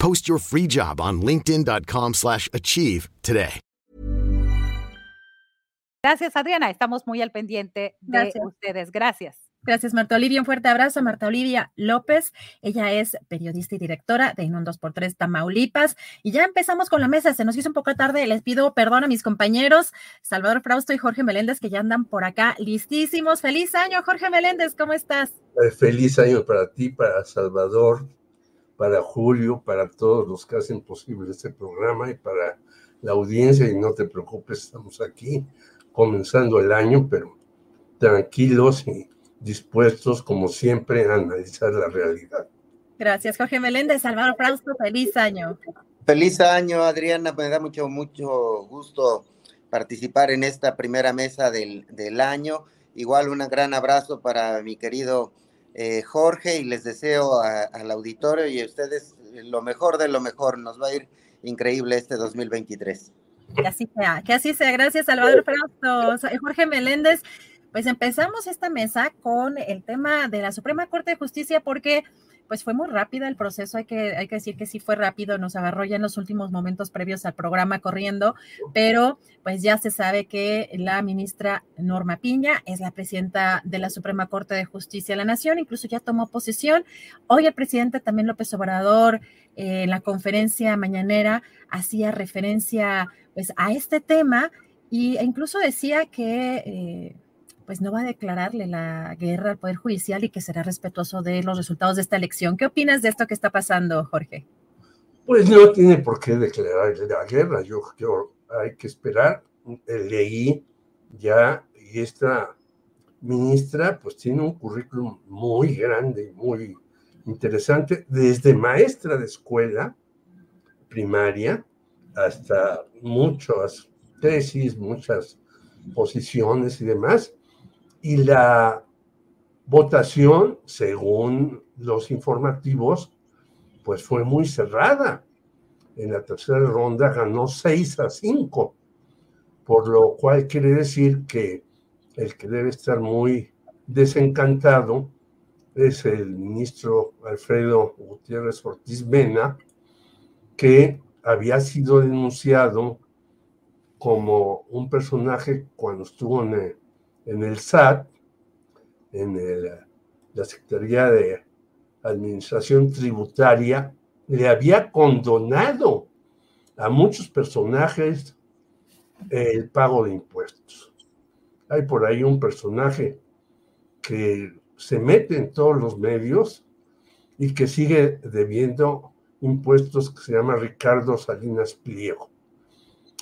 Post your free job on linkedin.com/achieve slash achieve today. Gracias, Adriana. Estamos muy al pendiente de Gracias. ustedes. Gracias. Gracias, Marta Olivia. Un fuerte abrazo a Marta Olivia López. Ella es periodista y directora de En 2x3 Tamaulipas. Y ya empezamos con la mesa. Se nos hizo un poco tarde. Les pido perdón a mis compañeros, Salvador Frausto y Jorge Meléndez, que ya andan por acá listísimos. Feliz año, Jorge Meléndez. ¿Cómo estás? Eh, Feliz año para ti, para Salvador, para Julio, para todos los que hacen posible este programa y para la audiencia. Y no te preocupes, estamos aquí comenzando el año, pero tranquilos y dispuestos, como siempre, a analizar la realidad. Gracias, Jorge Meléndez. Salvador Frausto, feliz año. Feliz año, Adriana. Me da mucho, mucho gusto participar en esta primera mesa del, del año. Igual un gran abrazo para mi querido eh, Jorge y les deseo a- al auditorio y a ustedes lo mejor de lo mejor. Nos va a ir increíble este 2023. Que así sea, que así sea. Gracias, Salvador Frausto. Jorge Meléndez, pues empezamos esta mesa con el tema de la Suprema Corte de Justicia porque pues fue muy rápida el proceso, hay que, hay que decir que sí fue rápido, nos agarró ya en los últimos momentos previos al programa corriendo, pero pues ya se sabe que la ministra Norma Piña es la presidenta de la Suprema Corte de Justicia de la Nación, incluso ya tomó posesión. Hoy el presidente también López Obrador eh, en la conferencia mañanera hacía referencia pues a este tema y, e incluso decía que eh, pues no va a declararle la guerra al Poder Judicial y que será respetuoso de los resultados de esta elección. ¿Qué opinas de esto que está pasando, Jorge? Pues no tiene por qué declarar la guerra. Yo creo hay que esperar. Eh, Leí ya y esta ministra pues tiene un currículum muy grande y muy interesante, desde maestra de escuela primaria hasta muchas tesis, muchas posiciones y demás. Y la votación, según los informativos, pues fue muy cerrada. En la tercera ronda ganó 6 a 5, por lo cual quiere decir que el que debe estar muy desencantado es el ministro Alfredo Gutiérrez Ortiz Mena, que había sido denunciado como un personaje cuando estuvo en el, en el SAT, en la Secretaría de Administración Tributaria, le había condonado a muchos personajes el pago de impuestos. Hay por ahí un personaje que se mete en todos los medios y que sigue debiendo impuestos que se llama Ricardo Salinas Pliego.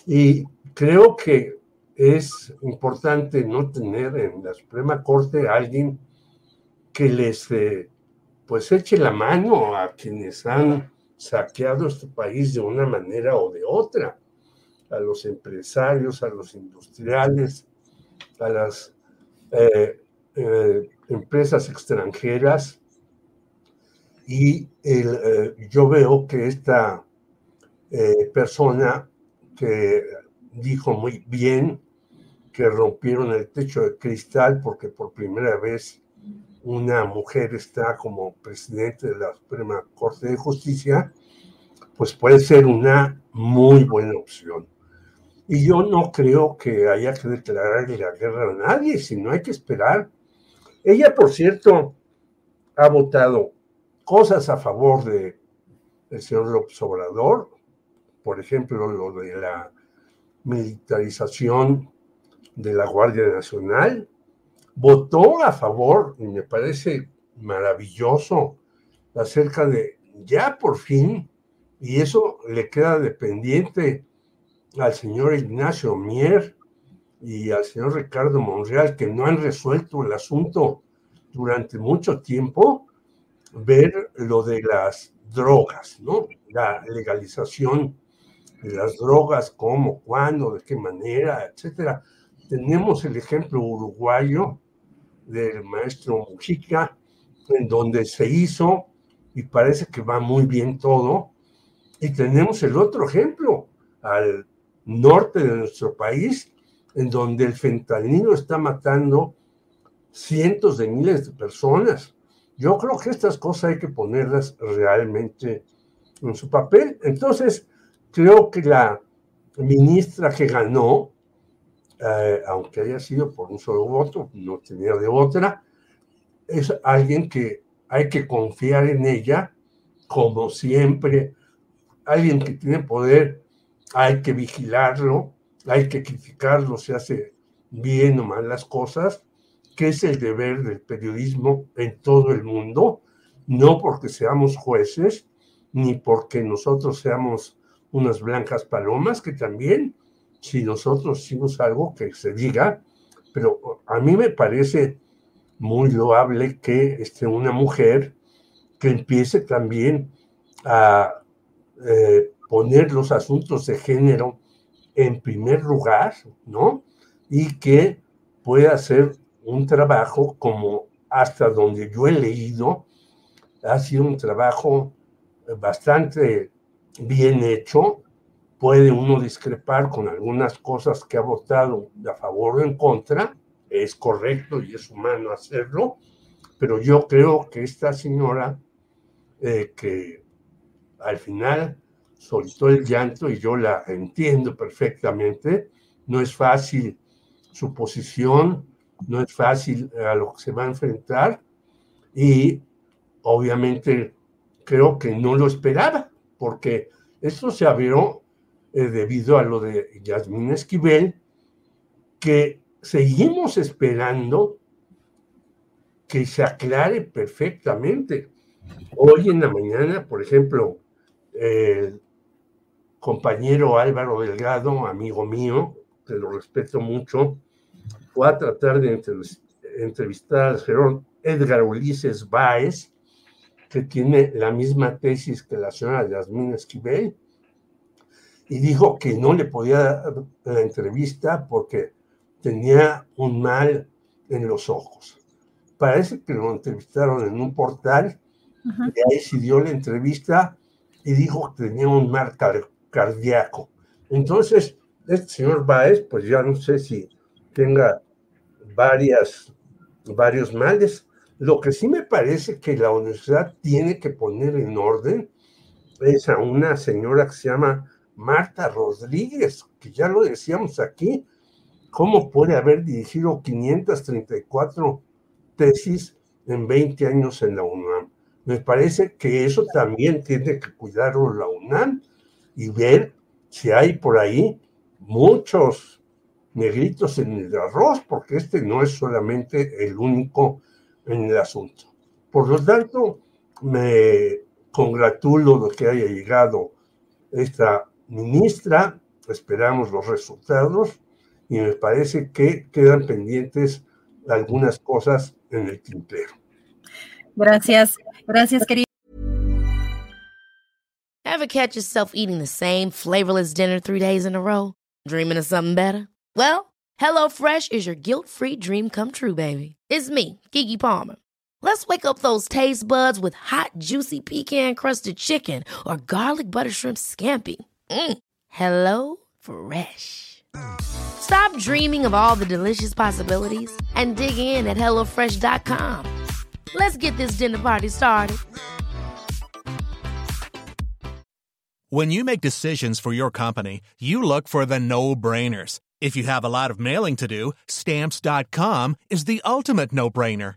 Y creo que es importante no tener en la Suprema Corte alguien que les eh, pues eche la mano a quienes han saqueado este país de una manera o de otra, a los empresarios, a los industriales, a las eh, eh, empresas extranjeras. Y el, yo veo que esta persona que dijo muy bien que rompieron el techo de cristal porque por primera vez una mujer está como presidente de la Suprema Corte de Justicia, pues puede ser una muy buena opción. Y yo no creo que haya que declararle la guerra a nadie, sino hay que esperar. Ella, por cierto, ha votado cosas a favor de el señor López Obrador, por ejemplo, lo de la militarización de la Guardia Nacional, votó a favor, y me parece maravilloso, acerca de ya por fin, y eso le queda dependiente al señor Ignacio Mier y al señor Ricardo Monreal, que no han resuelto el asunto durante mucho tiempo, ver lo de las drogas, ¿no? La legalización de las drogas, cómo, cuándo, de qué manera, etcétera. Tenemos el ejemplo uruguayo del maestro Mujica, en donde se hizo y parece que va muy bien todo. Y tenemos el otro ejemplo al norte de nuestro país, en donde el fentanilo está matando cientos de miles de personas. Yo creo que estas cosas hay que ponerlas realmente en su papel. Entonces, creo que la ministra que ganó, eh, aunque haya sido por un solo voto, no tenía de otra, es alguien que hay que confiar en ella, como siempre, alguien que tiene poder, hay que vigilarlo, hay que criticarlo si hace bien o mal las cosas, que es el deber del periodismo en todo el mundo, no porque seamos jueces, ni porque nosotros seamos unas blancas palomas, que también, si nosotros hicimos algo que se diga, pero a mí me parece muy loable que esté una mujer que empiece también a eh, poner los asuntos de género en primer lugar, ¿no? Y que pueda ser un trabajo como hasta donde yo he leído, ha sido un trabajo bastante bien hecho. Puede uno discrepar con algunas cosas que ha votado a favor o en contra, es correcto y es humano hacerlo, pero yo creo que esta señora eh, que al final soltó el llanto y yo la entiendo perfectamente, no es fácil su posición, no es fácil a lo que se va a enfrentar y obviamente creo que no lo esperaba, porque esto se abrió eh, debido a lo de Yasmín Esquivel, que seguimos esperando que se aclare perfectamente. Hoy en la mañana, por ejemplo, el compañero Álvaro Delgado, amigo mío, que lo respeto mucho, fue a tratar de entrevistar al señor Edgar Ulises Báez, que tiene la misma tesis que la señora Yasmín Esquivel, y dijo que no le podía dar la entrevista porque tenía un mal en los ojos. Parece que lo entrevistaron en un portal, y ahí se dio la entrevista y dijo que tenía un mal cardíaco. Entonces, este señor Báez, pues ya no sé si tenga varias, varios males. Lo que sí me parece que la universidad tiene que poner en orden es a una señora que se llama Marta Rodríguez, que ya lo decíamos aquí, ¿cómo puede haber dirigido 534 tesis en 20 años en la UNAM? Me parece que eso también tiene que cuidarlo la UNAM y ver si hay por ahí muchos negritos en el arroz, porque este no es solamente el único en el asunto. Por lo tanto, me congratulo de que haya llegado esta ministra, esperamos los resultados y me parece que quedan pendientes algunas cosas en el tintero. Gracias, gracias, querido. Ever catch yourself eating the same flavorless dinner three days in a row? Dreaming of something better? Well, HelloFresh is your guilt-free dream come true, baby. It's me, Kiki Palmer. Let's wake up those taste buds with hot, juicy pecan-crusted chicken or garlic butter shrimp scampi. Mm. Hello Fresh. Stop dreaming of all the delicious possibilities and dig in at HelloFresh.com. Let's get this dinner party started. When you make decisions for your company, you look for the no-brainers. If you have a lot of mailing to do, stamps.com is the ultimate no-brainer.